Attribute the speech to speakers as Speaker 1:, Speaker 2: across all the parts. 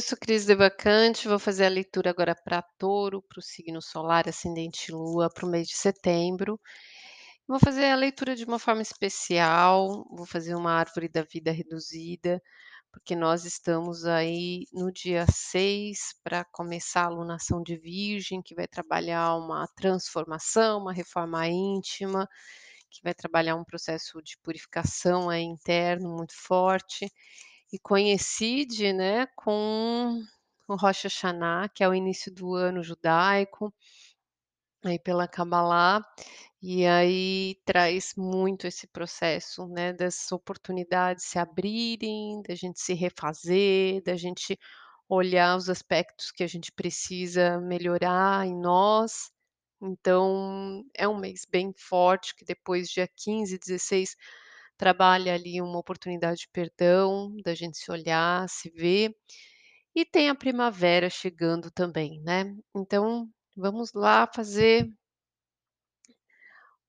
Speaker 1: Sou Cris Devacante, vou fazer a leitura agora para Touro, para o signo solar, ascendente Lua, para o mês de setembro. Vou fazer a leitura de uma forma especial, vou fazer uma árvore da vida reduzida, porque nós estamos aí no dia 6 para começar a alunação de Virgem, que vai trabalhar uma transformação, uma reforma íntima, que vai trabalhar um processo de purificação aí interno muito forte. E coincide, né, com o Rosh Hashanah, que é o início do ano judaico, aí pela Kabbalah, e aí traz muito esse processo, né, das oportunidades se abrirem, da gente se refazer, da gente olhar os aspectos que a gente precisa melhorar em nós. Então, é um mês bem forte, que depois dia 15, 16 trabalha ali uma oportunidade de perdão, da gente se olhar, se ver. E tem a primavera chegando também, né. Então, vamos lá fazer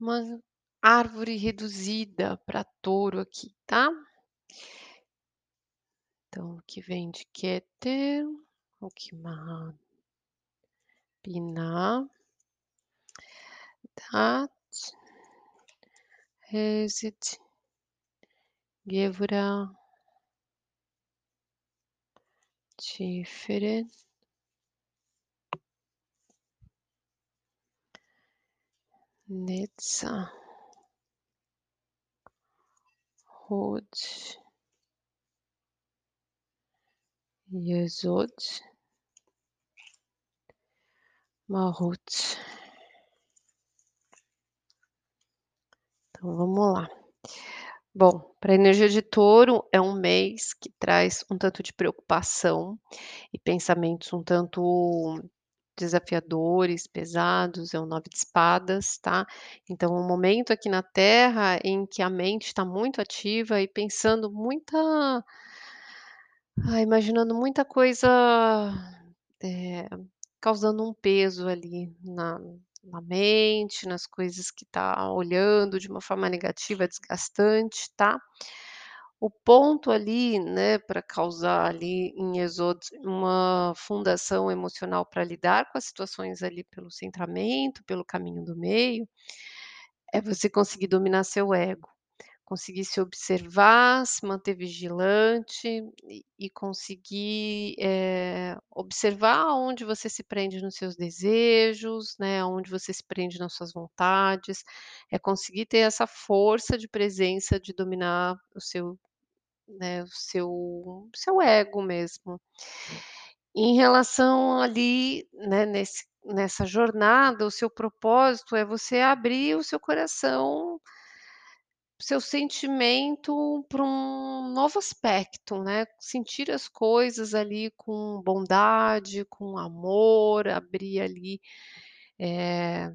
Speaker 1: uma árvore reduzida para touro aqui, tá. Então, o que vem de Keter, o que Binah, Dat, Hesed, Gevurah Tiferet Netzah Hod Yesod Malhut. Então vamos lá. Bom, para a energia de touro, é um mês que traz um tanto de preocupação e pensamentos um tanto desafiadores, pesados, é o 9 de espadas, tá. Então um momento aqui na terra em que a mente está muito ativa e pensando muita ah, imaginando muita coisa, eh, causando um peso ali na na mente, nas coisas que tá olhando de uma forma negativa, desgastante, tá. O ponto ali, né, para causar ali em Yesod uma fundação emocional para lidar com as situações ali pelo centramento, pelo caminho do meio, é você conseguir dominar seu ego, conseguir se observar, se manter vigilante e e conseguir, eh, observar aonde você se prende nos seus desejos, né, aonde você se prende nas suas vontades, é conseguir ter essa força de presença de dominar o seu, né, o seu o seu ego mesmo. Em relação ali, né, nesse nessa jornada, o seu propósito é você abrir o seu coração seu sentimento para um novo aspecto, né, sentir as coisas ali com bondade, com amor, abrir ali, eh,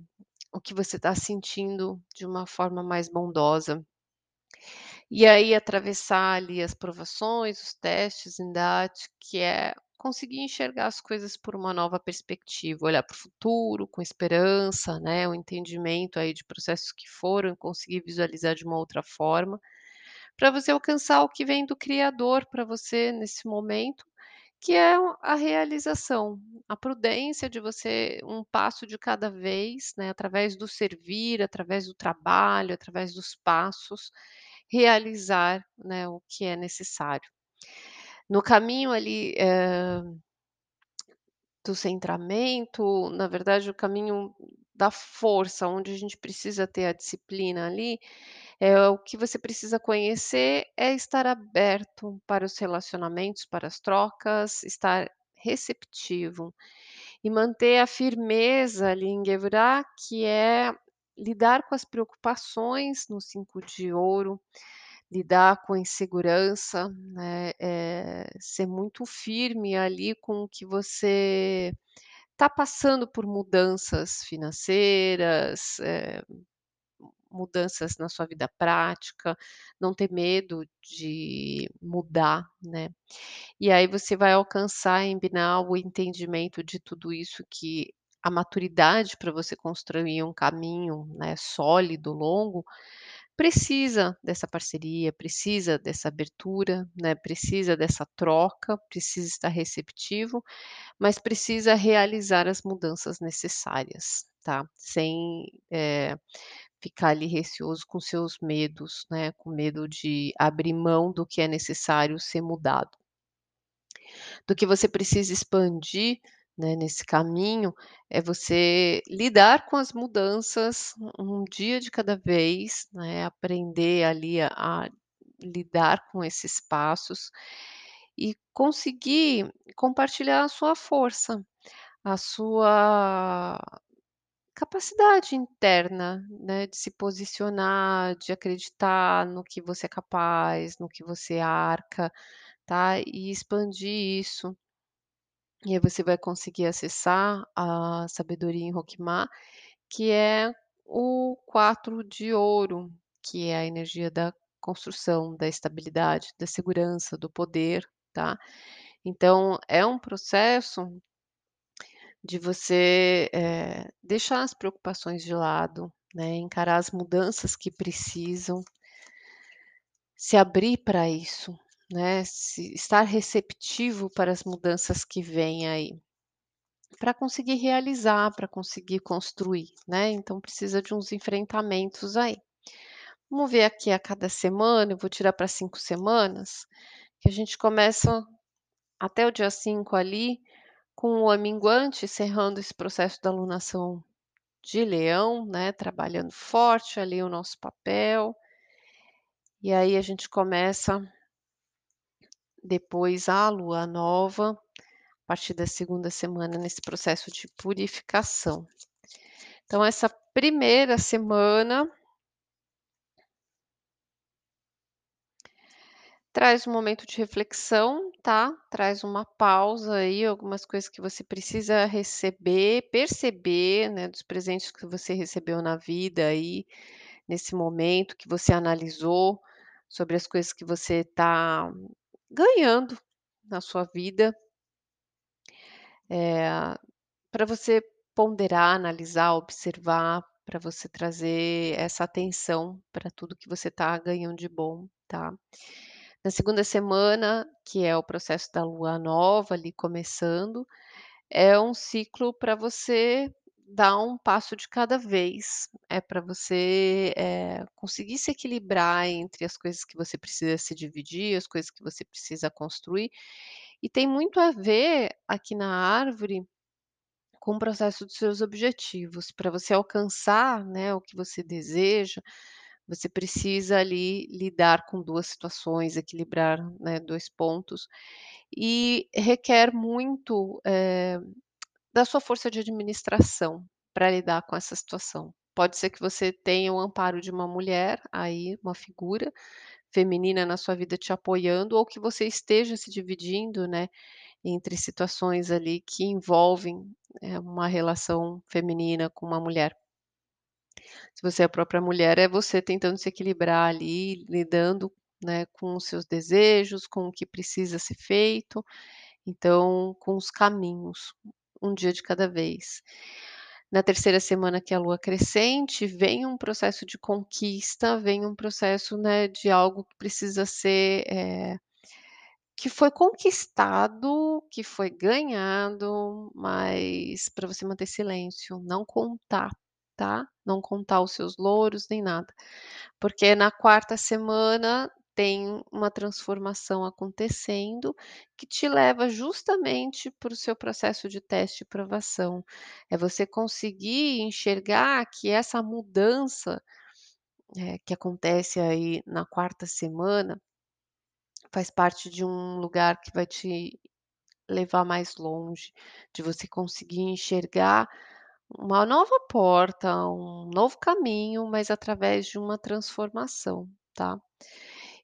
Speaker 1: o que você está sentindo de uma forma mais bondosa. E aí atravessar ali as provações, os testes em que é conseguir enxergar as coisas por uma nova perspectiva, olhar para o futuro com esperança, né, o entendimento aí de processos que foram, conseguir visualizar de uma outra forma, para você alcançar o que vem do criador para você nesse momento, que é a realização, a prudência de você um passo de cada vez, né, através do servir, através do trabalho, através dos passos, realizar, né, o que é necessário. No caminho ali, hã, do centramento, na verdade o caminho da força, onde a gente precisa ter a disciplina ali, é o que você precisa conhecer é estar aberto para os relacionamentos, para as trocas, estar receptivo e manter a firmeza ali em Gevurah, que é lidar com as preocupações no 5 de ouro, lidar com a insegurança, né, eh, ser muito firme ali com o que você está passando por mudanças financeiras, eh, mudanças na sua vida prática, não ter medo de mudar, né. E aí você vai alcançar em Binah o entendimento de tudo isso que a maturidade para você construir um caminho, né, sólido, longo, precisa dessa parceria, precisa dessa abertura, né, precisa dessa troca, precisa estar receptivo, mas precisa realizar as mudanças necessárias, tá? Sem, eh, ficar ali receoso com seus medos, né, com medo de abrir mão do que é necessário ser mudado. Do que você precisa expandir, né, nesse caminho, é você lidar com as mudanças um dia de cada vez, né, aprender ali a a lidar com esses passos e conseguir compartilhar a sua força, a sua capacidade interna, né, de se posicionar, de acreditar no que você é capaz, no que você arca, tá, e expandir isso. E aí você vai conseguir acessar a sabedoria em Roquemar, que é o 4 de ouro, que é a energia da construção, da estabilidade, da segurança, do poder, tá. Então é um processo de você, eh, deixar as preocupações de lado, né, encarar as mudanças que precisam se abrir para isso, né, se estar receptivo para as mudanças que vêm aí. Para conseguir realizar, para conseguir construir, né, então precisa de uns enfrentamentos aí. Vamos ver aqui a cada semana, eu vou tirar para 5 semanas, que a gente começa até o dia 5 ali, com o minguante, encerrando esse processo da alunação de Leão, né, trabalhando forte ali o nosso papel. E aí a gente começa depois a lua nova, a partir da segunda semana nesse processo de purificação. Então essa primeira semana Traz um momento de reflexão, tá, traz uma pausa aí, algumas coisas que você precisa receber, perceber, né, dos presentes que você recebeu na vida aí, nesse momento que você analisou, sobre as coisas que você está ganhando na sua vida. Eh, para você ponderar, analisar, observar, para você trazer essa atenção para tudo que você está ganhando de bom, tá. Na segunda semana, que é o processo da lua nova ali começando, é um ciclo para você dar um passo de cada vez, é para você, eh, conseguir se equilibrar entre as coisas que você precisa se dividir, as coisas que você precisa construir, e tem muito a ver aqui na árvore com o processo dos seus objetivos. Para você alcançar, né, o que você deseja, você precisa ali lidar com 2 situações, equilibrar, né, 2 pontos, e requer muito, eh, da sua força de administração para lidar com essa situação. Pode ser que você tenha o amparo de uma mulher aí, uma figura feminina na sua vida te apoiando, ou que você esteja se dividindo, né, entre situações ali que envolvem, eh, uma relação feminina com uma mulher. Se você é a própria mulher, é você tentando se equilibrar ali, lidando, né, com os seus desejos, com o que precisa ser feito, então com os caminhos, um dia de cada vez. Na terceira semana, que é a lua crescente, vem um processo de conquista, vem um processo, né, de algo que precisa ser, eh, que foi conquistado, que foi ganhado, mas para você manter silêncio, não contar, tá, não contar os seus louros nem nada. Porque na quarta semana tem uma transformação acontecendo, que te leva justamente para o seu processo de teste e provação. É você conseguir enxergar que essa mudança, eh, que acontece aí na quarta semana faz parte de um lugar que vai te levar mais longe, de você conseguir enxergar uma nova porta, um novo caminho, mas através de uma transformação, tá.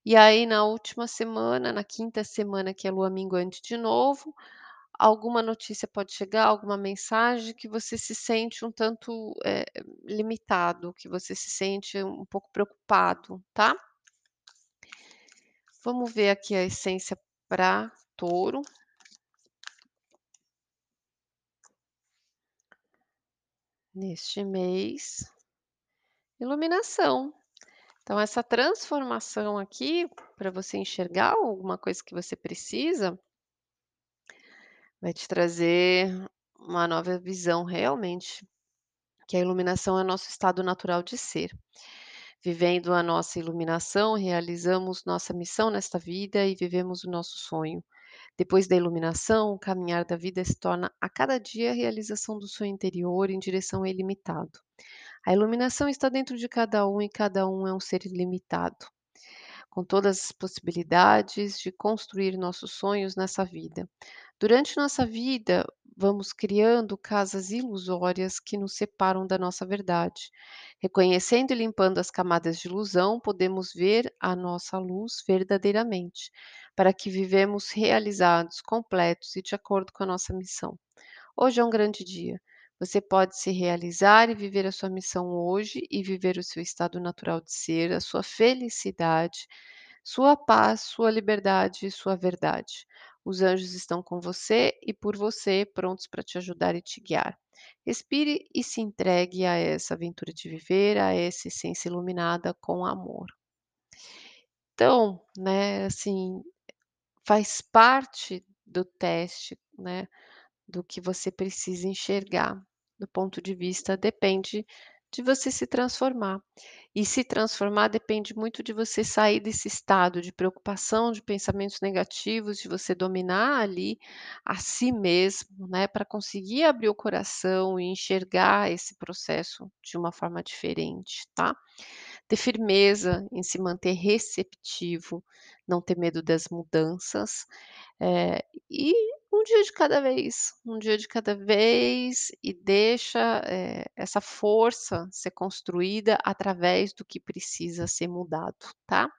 Speaker 1: E aí na última semana, na quinta semana, que é lua minguante de novo, alguma notícia pode chegar, alguma mensagem que você se sente um tanto, eh, limitado, que você se sente um pouco preocupado, tá. Vamos ver aqui a essência para touro. Neste mês. Iluminação. Então essa transformação aqui, pra você enxergar alguma coisa que você precisa vai te trazer uma nova visão realmente, que a iluminação é nosso estado natural de ser. Vivendo a nossa iluminação, realizamos nossa missão nesta vida e vivemos o nosso sonho. Depois da iluminação, o caminhar da vida se torna a cada dia a realização do sonho interior em direção ao ilimitado. A iluminação está dentro de cada um e cada um é um ser ilimitado, com todas as possibilidades de construir nossos sonhos nessa vida. Durante nossa vida, vamos criando casas ilusórias que nos separam da nossa verdade. Reconhecendo e limpando as camadas de ilusão, podemos ver a nossa luz verdadeiramente, para que vivemos realizados, completos e de acordo com a nossa missão. Hoje é um grande dia. Você pode se realizar e viver a sua missão hoje e viver o seu estado natural de ser, a sua felicidade, sua paz, sua liberdade e sua verdade. Os anjos estão com você e por você, prontos para te ajudar e te guiar. Respire e se entregue a essa aventura de viver, a essa essência iluminada com amor. Então, né, assim, faz parte do teste, né, do que você precisa enxergar. Do ponto de vista depende de você se transformar. E se transformar depende muito de você sair desse estado de preocupação, de pensamentos negativos, de você dominar ali a si mesmo, né, pra conseguir abrir o coração e enxergar esse processo de uma forma diferente, tá. Ter firmeza em se manter receptivo, não ter medo das mudanças, eh, e um dia de cada vez, um dia de cada vez e deixa, eh, essa força ser construída através do que precisa ser mudado, tá.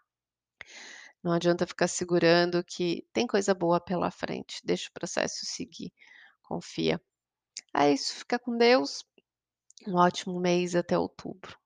Speaker 1: Não adianta ficar segurando que tem coisa boa pela frente, deixa o processo seguir, confia. É isso, fica com Deus, um ótimo mês até outubro.